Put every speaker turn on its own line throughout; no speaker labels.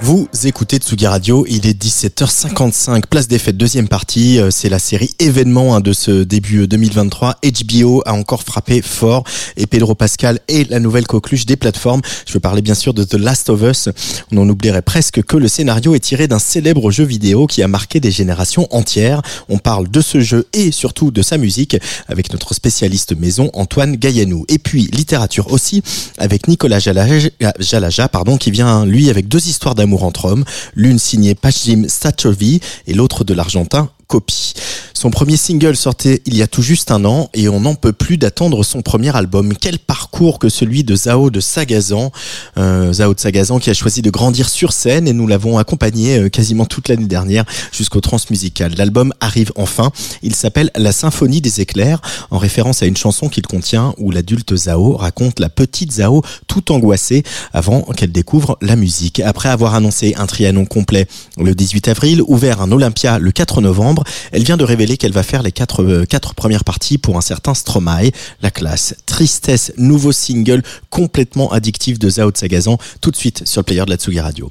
Vous écoutez Tsugi Radio, il est 17h55, place des fêtes, deuxième partie, euh, c'est la série événement hein, de ce début 2023. Euh, HBO a encore frappé fort et Pedro Pascal est la nouvelle coqueluche des plateformes. Je veux parler bien sûr de The Last of Us. On en oublierait presque que le scénario est tiré d'un célèbre jeu vidéo qui a marqué des générations entières. On parle de ce jeu et surtout de sa musique avec notre spécialiste maison Antoine Gaillanou. Et puis littérature aussi avec Nicolas Jalaja, pardon, qui vient lui avec deux histoires d'amour entre hommes, l'une signée Pachim Sachovi et l'autre de l'argentin copie. Son premier single sortait il y a tout juste un an et on n'en peut plus d'attendre son premier album. Quel parcours que celui de Zao de Sagazan, euh, Zao de Sagazan qui a choisi de grandir sur scène et nous l'avons accompagné euh, quasiment toute l'année dernière jusqu'au transmusical. L'album arrive enfin. Il s'appelle La Symphonie des éclairs en référence à une chanson qu'il contient où l'adulte Zao raconte la petite Zao tout angoissée avant qu'elle découvre la musique. Après avoir annoncé un trianon complet le 18 avril, ouvert un Olympia le 4 novembre, elle vient de révéler qu'elle va faire les quatre, euh, quatre premières parties pour un certain Stromae, la classe. Tristesse, nouveau single complètement addictif de Zao Sagazan, tout de suite sur le player de la Tsugi Radio.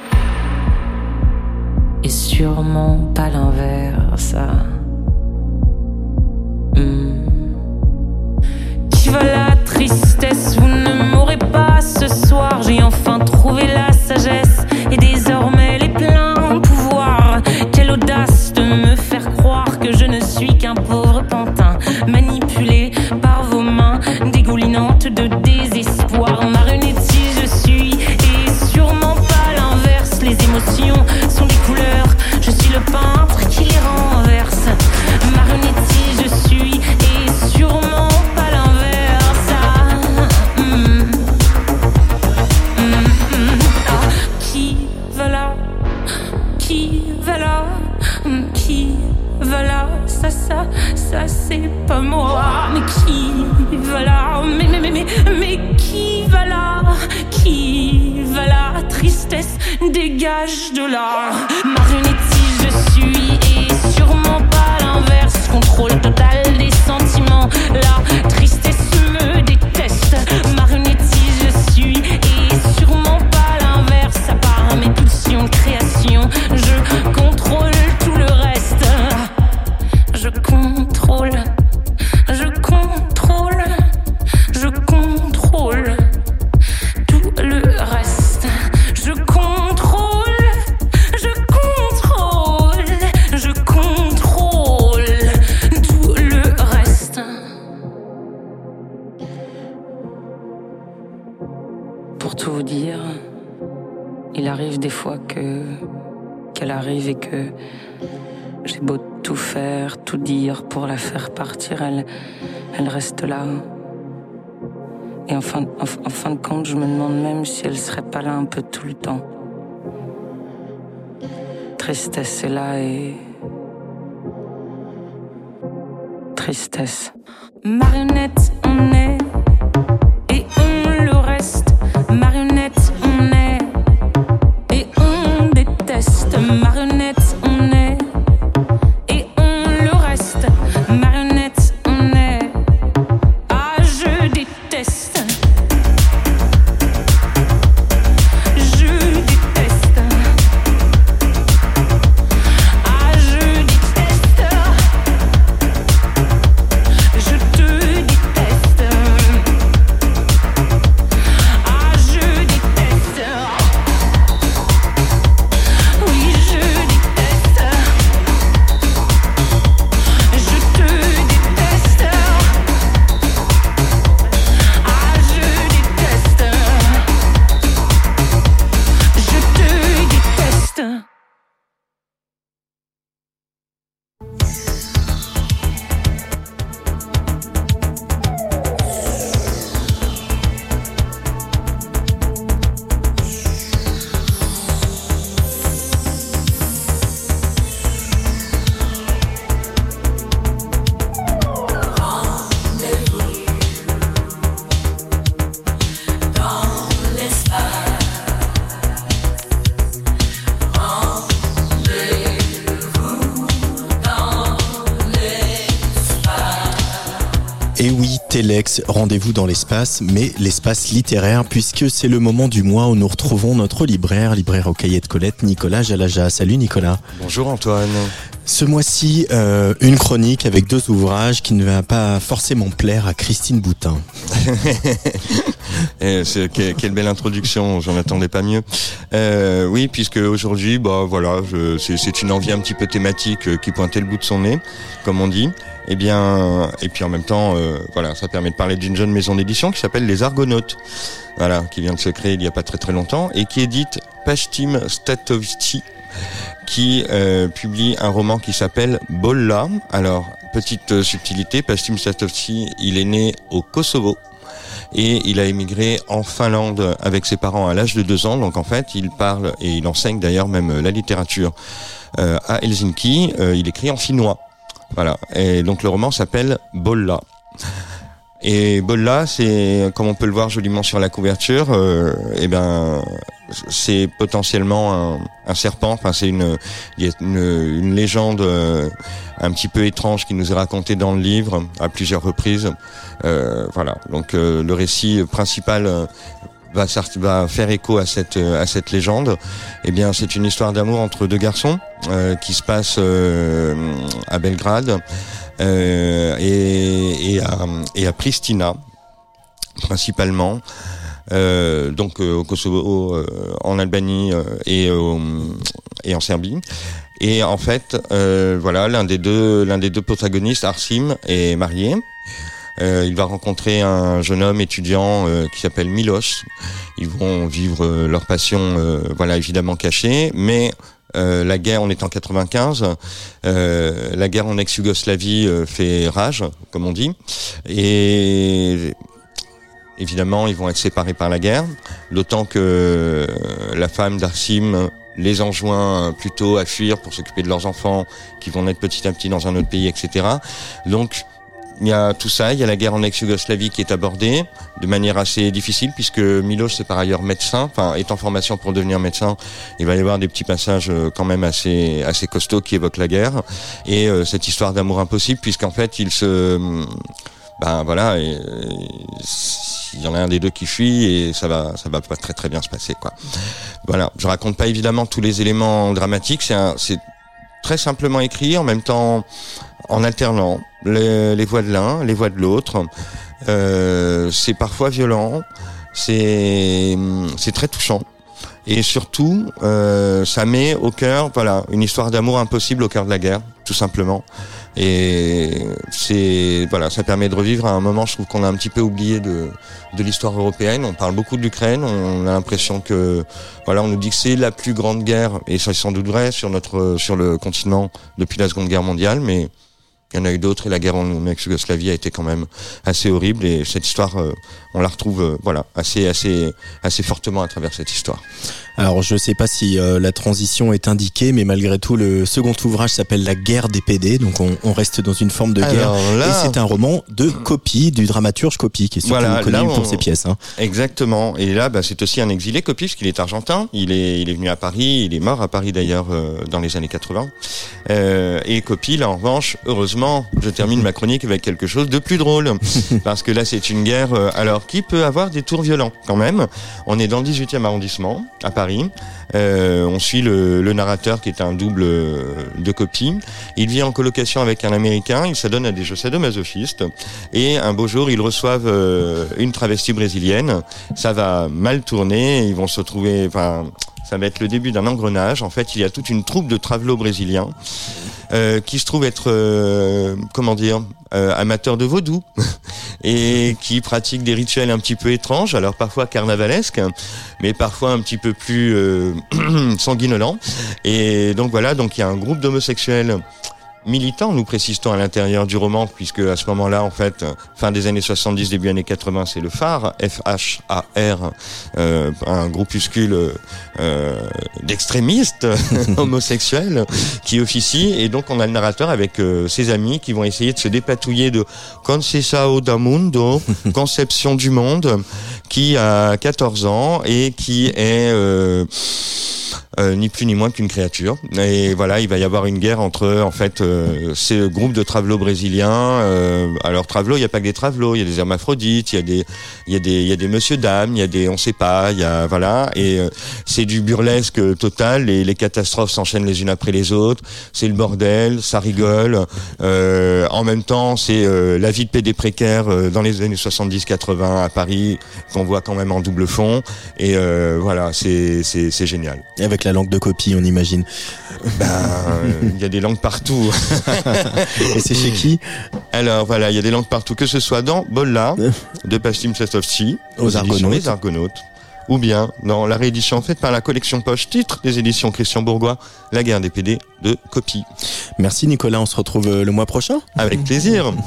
sûrement pas l'inverse. Hmm. Qui va la tristesse Vous ne m'aurez pas ce soir. J'ai enfin trouvé la sagesse et désormais les pleins pouvoirs. Quelle audace de me faire croire que je ne suis qu'un pauvre pantin Ça, ça, c'est pas moi. Mais qui va là Mais, mais, mais, mais, mais qui va là Qui va là Tristesse, dégage de là. Marionnette je suis et sûrement pas l'inverse. Contrôle total des sentiments. La tristesse me déteste. Des fois que qu'elle arrive et que j'ai beau tout faire, tout dire pour la faire partir, elle, elle reste là. Et en fin, en, fin de compte, je me demande même si elle serait pas là un peu tout le temps. Tristesse est là et. Tristesse. Marionnette, on est.
Telex, rendez-vous dans l'espace, mais l'espace littéraire, puisque c'est le moment du mois où nous retrouvons notre libraire, libraire au cahier de Colette, Nicolas Jalaja. Salut Nicolas.
Bonjour Antoine.
Ce mois-ci, euh, une chronique avec deux ouvrages qui ne va pas forcément plaire à Christine Boutin.
Que- quelle belle introduction, j'en attendais pas mieux. Euh, oui, puisque aujourd'hui, bah voilà, c'est une envie un petit peu thématique euh, qui pointait le bout de son nez, comme on dit. Et bien, et puis en même temps, euh, voilà, ça permet de parler d'une jeune maison d'édition qui s'appelle Les Argonautes, voilà, qui vient de se créer il y a pas très très longtemps et qui édite Pashtim Statovci, qui euh, publie un roman qui s'appelle Bolla. Alors, petite euh, subtilité, Pashtim Statovci, il est né au Kosovo et il a émigré en Finlande avec ses parents à l'âge de deux ans. Donc en fait, il parle et il enseigne d'ailleurs même euh, la littérature euh, à Helsinki. Euh, il écrit en finnois. Voilà. Et donc le roman s'appelle Bolla. Et Bolla, c'est comme on peut le voir joliment sur la couverture, euh, eh ben c'est potentiellement un, un serpent. Enfin, c'est une, une, une légende euh, un petit peu étrange qui nous est racontée dans le livre à plusieurs reprises. Euh, voilà. Donc euh, le récit principal euh, va, faire écho à cette à cette légende. Eh bien, c'est une histoire d'amour entre deux garçons euh, qui se passe à Belgrade et, et, à, et à Pristina principalement. Euh, donc euh, au Kosovo, euh, en Albanie euh, et, et en Serbie. Et en fait, euh, voilà, l'un des deux, l'un des deux protagonistes, Arsim, est marié. Euh, il va rencontrer un jeune homme étudiant euh, qui s'appelle Milos. Ils vont vivre euh, leur passion, euh, voilà, évidemment cachée, mais euh, la guerre, on est en 95, euh, la guerre en ex-Yougoslavie euh, fait rage, comme on dit, et évidemment, ils vont être séparés par la guerre, d'autant que la femme d'Arsim les enjoint plutôt à fuir pour s'occuper de leurs enfants qui vont naître petit à petit dans un autre pays, etc. Donc, il y a tout ça, il y a la guerre en ex-Yougoslavie qui est abordée de manière assez difficile puisque Milos est par ailleurs médecin, enfin est en formation pour devenir médecin. Il va y avoir des petits passages euh, quand même assez assez costauds qui évoquent la guerre et euh, cette histoire d'amour impossible puisqu'en fait il se ben voilà, il y en a un des deux qui fuit et ça va ça va pas très très bien se passer quoi. Voilà, je raconte pas évidemment tous les éléments dramatiques, c'est très simplement écrit en même temps en alternant les, voix de l'un, les voix de l'autre. Euh, c'est parfois violent, c'est c'est très touchant. Et surtout, euh, ça met au cœur, voilà, une histoire d'amour impossible au cœur de la guerre, tout simplement. Et c'est, voilà, ça permet de revivre à un moment, je trouve qu'on a un petit peu oublié de, de l'histoire européenne. On parle beaucoup de l'Ukraine, on a l'impression que, voilà, on nous dit que c'est la plus grande guerre, et c'est sans doute vrai sur notre, sur le continent depuis la Seconde Guerre mondiale, mais il y en a eu d'autres et la guerre en ex-Yougoslavie a été quand même assez horrible et cette histoire, euh, on la retrouve, euh, voilà, assez, assez, assez fortement à travers cette histoire.
Alors je sais pas si euh, la transition est indiquée, mais malgré tout, le second ouvrage s'appelle La guerre des PD, donc on, on reste dans une forme de guerre.
Là-
Et c'est un roman de copie, du dramaturge copie, qui est surtout
Voilà,
connu
là,
pour ses pièces. Hein.
Exactement. Et là, bah, c'est aussi un exilé copie, parce qu'il est argentin. Il est, il est venu à Paris. Il est mort à Paris d'ailleurs euh, dans les années 80. Euh, et copie, là, en revanche, heureusement, je termine ma chronique avec quelque chose de plus drôle, parce que là, c'est une guerre. euh, alors, qui peut avoir des tours violents, quand même? On est dans le 18e arrondissement, à Paris. Euh, on suit le, narrateur qui est un double euh, de copie. Il vit en colocation avec un Américain. Il s'adonne à des jeux sadomasochistes. Et un beau jour, ils reçoivent euh, une travestie brésilienne. Ça va mal tourner. Ils vont se retrouver. Enfin, ça va être le début d'un engrenage. En fait, il y a toute une troupe de travelots brésiliens qui se trouvent être, comment dire, euh, amateurs de vaudou et qui pratiquent des rituels un petit peu étranges, alors parfois carnavalesques, mais parfois un petit peu plus euh, sanguinolents. Et donc voilà, donc il y a un groupe d'homosexuels militants, nous précisons à l'intérieur du roman, puisque à ce moment-là, en fait, fin des années 70, début années 80, c'est le phare, F-H-A-R, euh, un groupuscule euh, d'extrémistes homosexuels qui officie, et donc on a le narrateur avec euh, ses amis qui vont essayer de se dépatouiller de Conceição da Mundo, Conception du Monde, qui a 14 ans et qui est... euh, euh, ni plus ni moins qu'une créature. Et voilà, il va y avoir une guerre entre en fait euh, ces groupes de travelots brésiliens. Euh, alors travelots, il n'y a pas que des travelots, il y a des hermaphrodites, il y a des il y a des il y a des monsieur dames, il y a des on sait pas, il y a voilà et euh, c'est du burlesque total. Les, les catastrophes s'enchaînent les unes après les autres. C'est le bordel, ça rigole. Euh, en même temps, c'est euh, la vie de PD précaire euh, dans les années 70-80 à Paris qu'on voit quand même en double fond. Et euh, voilà, c'est c'est c'est génial.
Et Avec la langue de copie, on imagine.
Ben, il y a des langues partout.
Et c'est chez qui
Alors voilà, il y a des langues partout, que ce soit dans Bolla de Pastim Sestovci,
Aux Argonautes.
Les Argonautes, ou bien dans la réédition faite par la collection Poche Titre des éditions Christian Bourgois, La guerre des PD de copie.
Merci Nicolas, on se retrouve euh, le mois prochain.
Avec plaisir.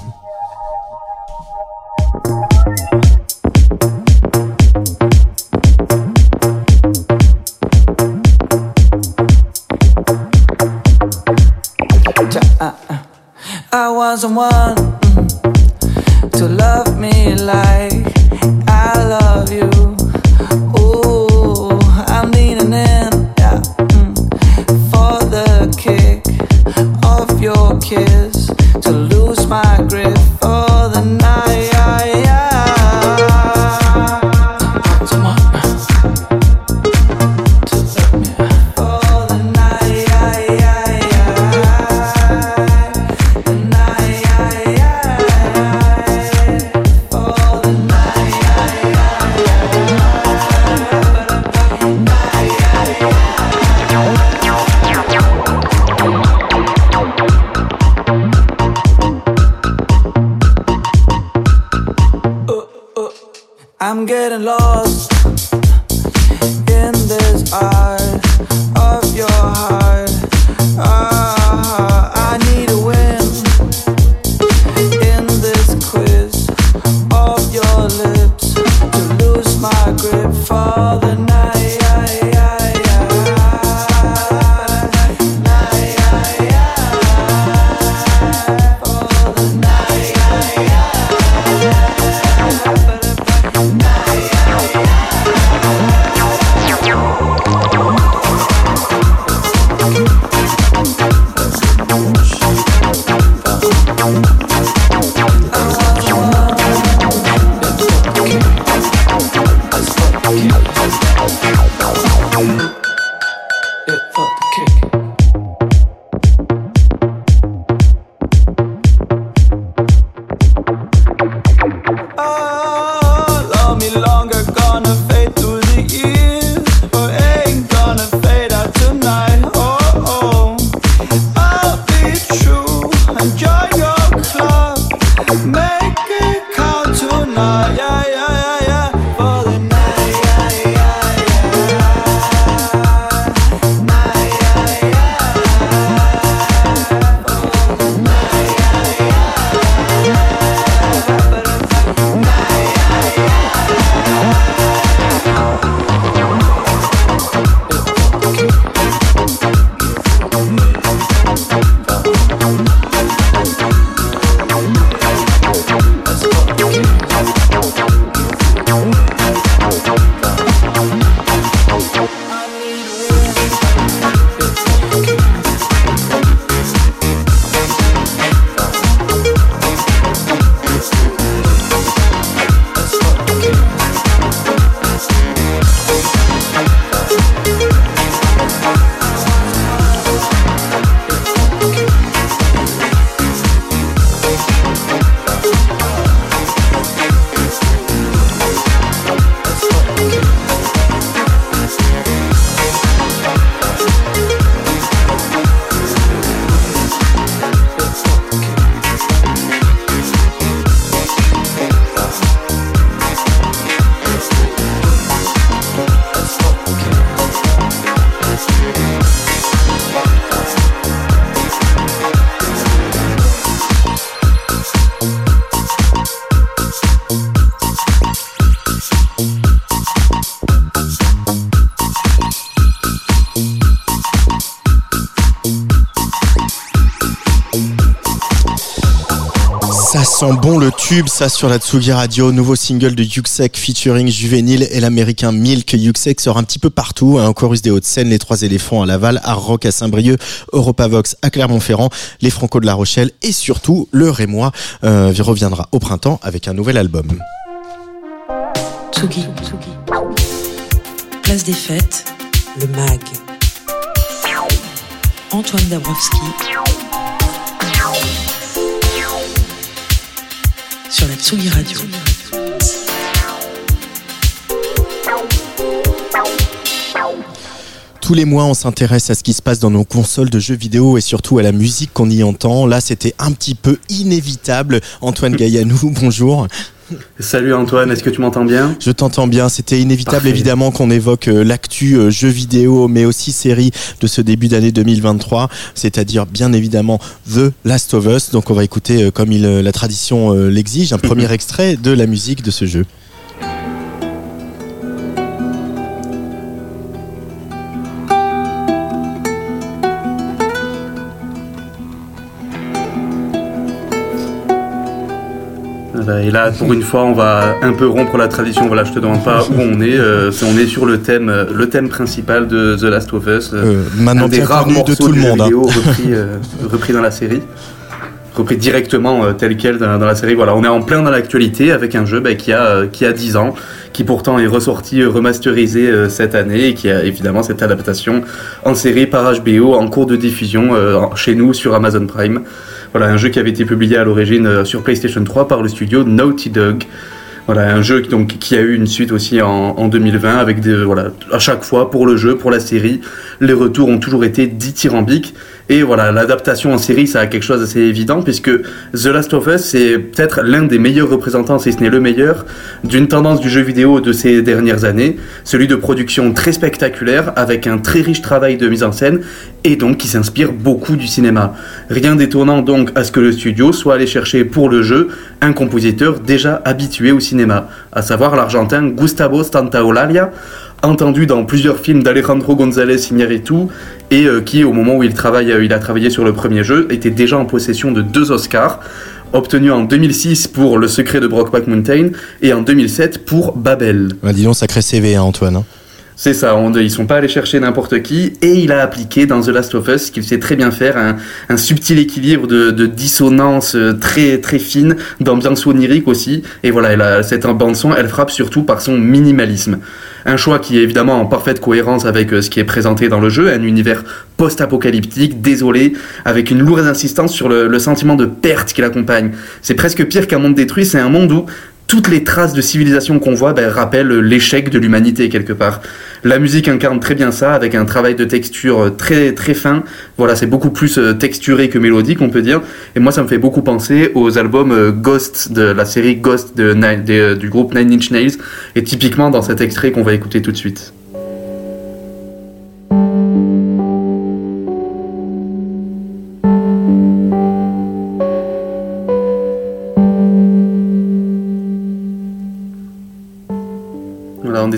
I wasn't one mm, to love me like I love you. Getting lost
bon le tube, ça, sur la Tsugi Radio. Nouveau single de Yuxek featuring Juvenile et l'américain Milk. Yuxek sort un petit peu partout. Un hein, chorus des Hauts-de-Seine, les Trois éléphants à Laval, Art Rock à Saint-Brieuc, Europavox à Clermont-Ferrand, les Franco de la Rochelle et surtout le Rémois euh, reviendra au printemps avec un nouvel album.
Tsugi. Place des fêtes, le MAG. Antoine Dabrowski sur la Tsugi Radio.
Tous les mois, on s'intéresse à ce qui se passe dans nos consoles de jeux vidéo et surtout à la musique qu'on y entend. Là, c'était un petit peu inévitable. Antoine Gaillanou, bonjour.
Salut Antoine, est-ce que tu m'entends bien?
Je t'entends bien. C'était inévitable évidemment qu'on évoque euh, l'actu euh, jeux vidéo, mais aussi série de ce début d'année 2023, c'est-à-dire bien évidemment The Last of Us. Donc on va écouter, euh, comme il, la tradition l'exige, un premier extrait de la musique de ce jeu.
Et là, pour une fois, on va un peu rompre la tradition. Voilà, je te demande pas où on est. Euh, on est sur le thème, euh, le thème principal de The Last of Us.
Euh, maintenant un des rares morceaux de tout le monde, hein.
repris, repris dans la série repris directement tel quel dans, la série. Voilà, on est en plein dans l'actualité avec un jeu bah, qui, a, qui a 10 ans, qui pourtant est ressorti remasterisé cette année et qui a évidemment cette adaptation en série par HBO en cours de diffusion chez nous sur Amazon Prime. Voilà, un jeu qui avait été publié à l'origine euh, sur PlayStation 3 par le studio Naughty Dog. Voilà, un jeu qui a eu une suite aussi en, en 2020 avec des, voilà, à chaque fois pour le jeu, pour la série, les retours ont toujours été dithyrambiques. Et voilà, l'adaptation en série, ça a quelque chose d'assez évident, puisque The Last of Us, c'est peut-être l'un des meilleurs représentants, si ce n'est le meilleur, d'une tendance du jeu vidéo de ces dernières années, celui de production très spectaculaire, avec un très riche travail de mise en scène, et donc qui s'inspire beaucoup du cinéma. Rien d'étonnant donc à ce que le studio soit allé chercher pour le jeu un compositeur déjà habitué au cinéma, à savoir l'argentin Gustavo Santaolalla, entendu dans plusieurs films d'Alejandro González Iñárritu et euh, qui, au moment où il, travaille, euh, il a travaillé sur le premier jeu, était déjà en possession de deux Oscars, obtenus en 2006 pour Le secret de Brockback Mountain et en 2007 pour Babel.
Bah, dis donc, sacré CV, hein, Antoine. Hein.
C'est ça, on, ils sont pas allés chercher n'importe qui, et il a appliqué dans The Last of Us, qu'il sait très bien faire, un, subtil équilibre de, de, dissonance euh, très très fine, d'ambiance onirique aussi, et voilà, elle a, cette bande son, elle frappe surtout par son minimalisme. Un choix qui est évidemment en parfaite cohérence avec euh, ce qui est présenté dans le jeu, un univers post-apocalyptique, désolé, avec une lourde insistance sur le, le sentiment de perte qui l'accompagne. C'est presque pire qu'un monde détruit, c'est un monde où toutes les traces de civilisation qu'on voit ben, rappellent l'échec de l'humanité quelque part. La musique incarne très bien ça, avec un travail de texture euh, très très fin. Voilà, c'est beaucoup plus euh, texturé que mélodique, on peut dire. Et moi, ça me fait beaucoup penser aux albums euh, Ghost de la série Ghost du groupe Nine Inch Nails, et typiquement dans cet extrait qu'on va écouter tout de suite.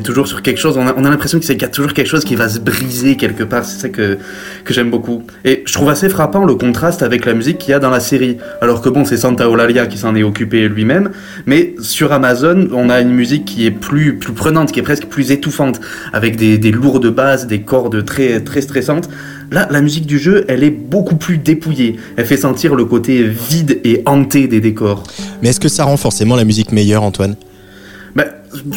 Toujours sur quelque chose, on a, l'impression qu'il y a toujours quelque chose qui va se briser quelque part, c'est ça que, que j'aime beaucoup. Et je trouve assez frappant le contraste avec la musique qu'il y a dans la série. Alors que bon, c'est Santa Olalia qui s'en est occupé lui-même, mais sur Amazon, on a une musique qui est plus, plus prenante, qui est presque plus étouffante, avec des, des lourdes basses, des cordes très, très stressantes. Là, la musique du jeu, elle est beaucoup plus dépouillée. Elle fait sentir le côté vide et hanté des décors.
Mais est-ce que ça rend forcément la musique meilleure, Antoine?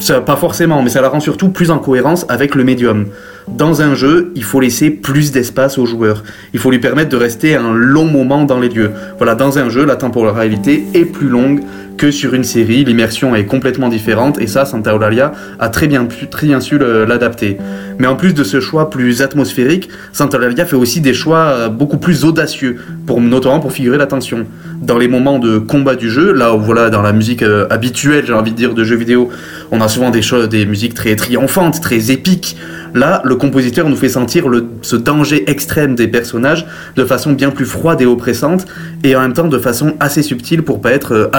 Ça, pas forcément, mais ça la rend surtout plus en cohérence avec le médium. Dans un jeu, il faut laisser plus d'espace au joueur. Il faut lui permettre de rester un long moment dans les lieux. Voilà, dans un jeu, la temporalité est plus longue que sur une série. L'immersion est complètement différente et ça, Santa Eulalia a très bien, très bien su l'adapter. Mais en plus de ce choix plus atmosphérique, Santa Eulalia fait aussi des choix euh, beaucoup plus audacieux, pour, notamment pour figurer l'attention. Dans les moments de combat du jeu, là où voilà, dans la musique euh, habituelle, j'ai envie de dire, de jeux vidéo, on a souvent des, choses, des musiques très triomphantes, très épiques. Là, le compositeur nous fait sentir ce danger extrême des personnages de façon bien plus froide et oppressante, et en même temps de façon assez subtile pour pas être euh,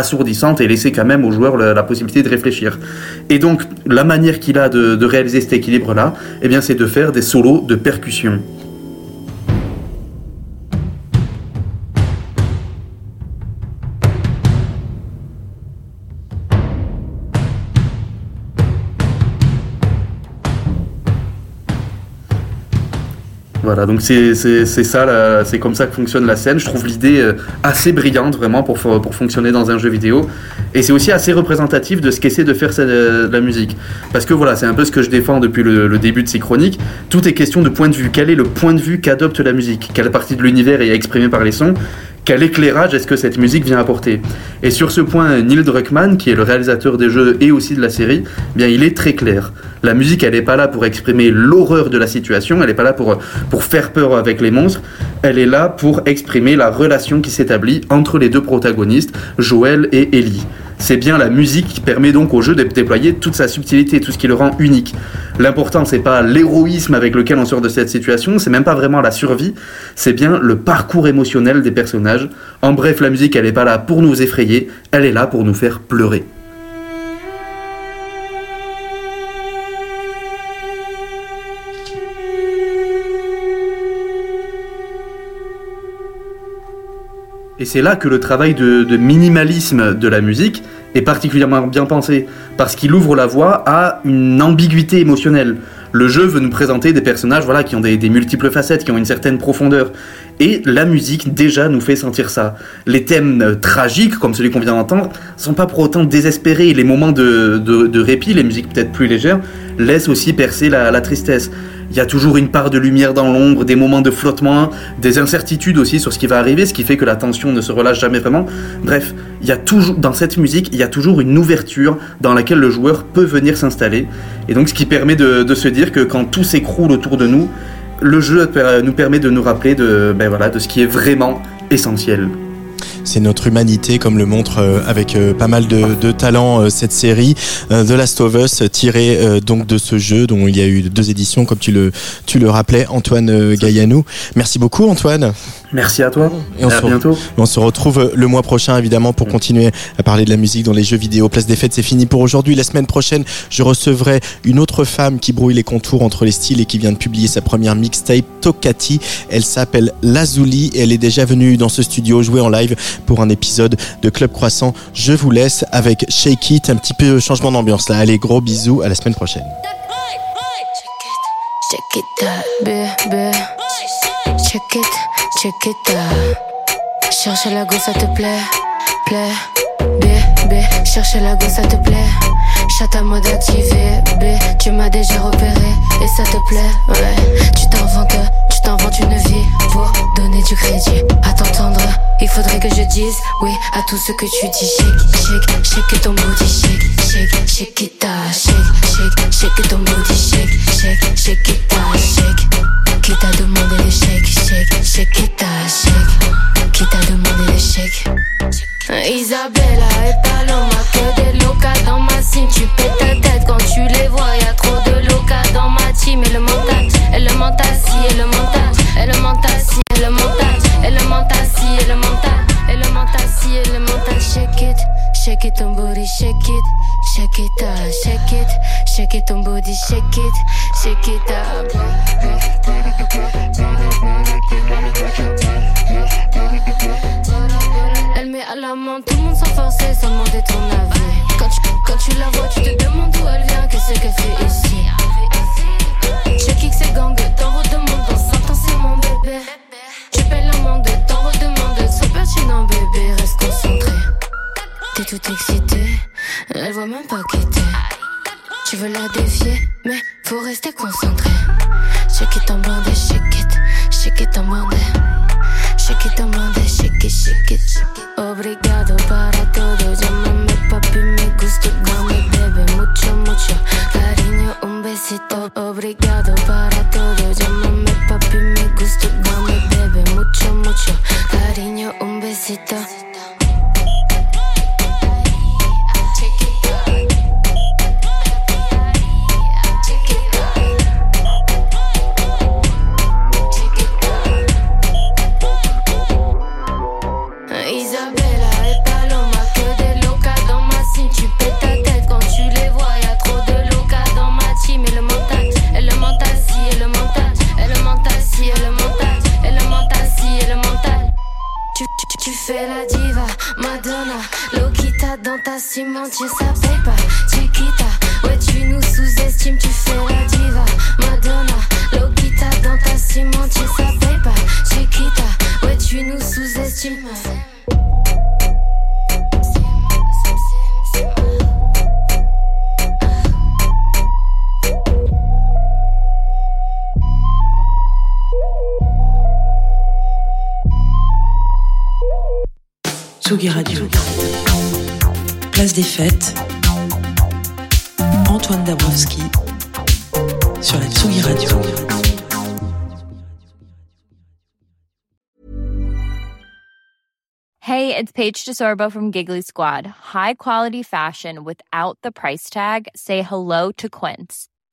et laisser quand même aux joueurs la, possibilité de réfléchir. Et donc, la manière qu'il a de, de réaliser cet équilibre-là, eh bien, c'est de faire des solos de percussion. Voilà, donc c'est ça, c'est comme ça que fonctionne la scène. Je trouve l'idée euh, assez brillante vraiment pour, fo- pour fonctionner dans un jeu vidéo. Et c'est aussi assez représentatif de ce qu'essaie de faire euh, la musique. Parce que voilà, c'est un peu ce que je défends depuis le, le début de ces chroniques. Tout est question de point de vue. Quel est le point de vue qu'adopte la musique? Quelle partie de l'univers est exprimée par les sons? Quel éclairage est-ce que cette musique vient apporter? Et sur ce point, Neil Druckmann, qui est le réalisateur des jeux et aussi de la série, eh bien il est très clair. La musique, elle n'est pas là pour exprimer l'horreur de la situation, elle n'est pas là pour, pour faire peur avec les monstres, elle est là pour exprimer la relation qui s'établit entre les deux protagonistes, Joël et Ellie. C'est bien la musique qui permet donc au jeu de déployer toute sa subtilité, tout ce qui le rend unique. L'important, c'est pas l'héroïsme avec lequel on sort de cette situation, c'est même pas vraiment la survie, c'est bien le parcours émotionnel des personnages. En bref, la musique, elle est pas là pour nous effrayer, elle est là pour nous faire pleurer. Et c'est là que le travail de, minimalisme de la musique est particulièrement bien pensé, parce qu'il ouvre la voie à une ambiguïté émotionnelle. Le jeu veut nous présenter des personnages voilà, qui ont des, multiples facettes, qui ont une certaine profondeur. Et la musique déjà nous fait sentir ça. Les thèmes euh, tragiques, comme celui qu'on vient d'entendre, sont pas pour autant désespérés. Les moments de, répit, les musiques peut-être plus légères, laissent aussi percer la tristesse. Il y a toujours une part de lumière dans l'ombre, des moments de flottement, des incertitudes aussi sur ce qui va arriver, ce qui fait que la tension ne se relâche jamais vraiment. Bref, il y a toujours dans cette musique, il y a toujours une ouverture dans laquelle le joueur peut venir s'installer. Et donc, ce qui permet de, se dire que quand tout s'écroule autour de nous, le jeu per- nous permet de nous rappeler de, ben voilà, de ce qui est vraiment essentiel.
C'est notre humanité, comme le montre euh, avec euh, pas mal de, talent euh, cette série The Last of Us, tirée donc de ce jeu dont il y a eu deux éditions, comme tu le tu le rappelais, Antoine Gaillanou. Merci beaucoup, Antoine.
Merci à toi.
Et on
à
se-
bientôt.
On se retrouve le mois prochain évidemment pour continuer à parler de la musique dans les jeux vidéo. Place des fêtes, c'est fini pour aujourd'hui. La semaine prochaine, je recevrai une autre femme qui brouille les contours entre les styles et qui vient de publier sa première mixtape, Tokati. Elle s'appelle Lazuli et elle est déjà venue dans ce studio jouer en live pour un épisode de Club Croissant. Je vous laisse avec Shake It, un petit peu changement d'ambiance là. Allez, gros bisous, à la semaine prochaine.
Check it out, bébé. Check it, out. Cherche la go, ça te plaît, plaît. Bébé, cherche la go, ça te plaît. Chat à mode activé, B. Tu m'as déjà repéré et ça te plaît, ouais. Tu t'inventes, tu t'inventes une vie pour donner du crédit à t'entendre. Il faudrait que je dise oui à tout ce que tu dis. Shake, shake, shake ton booty, shake, shake, shake it shake, shake, shake ton booty, shake, shake, shake. Shake it ton booty, shake it, shake it up. entier ça paye pas. Chiquita, ouais, tu nous sous-estimes, tu fais la diva. Madonna, Lokita dans ta cime entier ça paye pas. Chiquita, ouais, tu nous sous-estimes.
Tsugi Radio. Place des fêtes. Antoine Dabrowski sur la Tsugi Radio.
Hey, it's Paige DeSorbo from Giggly Squad. High quality fashion without the price tag. Say hello to Quince.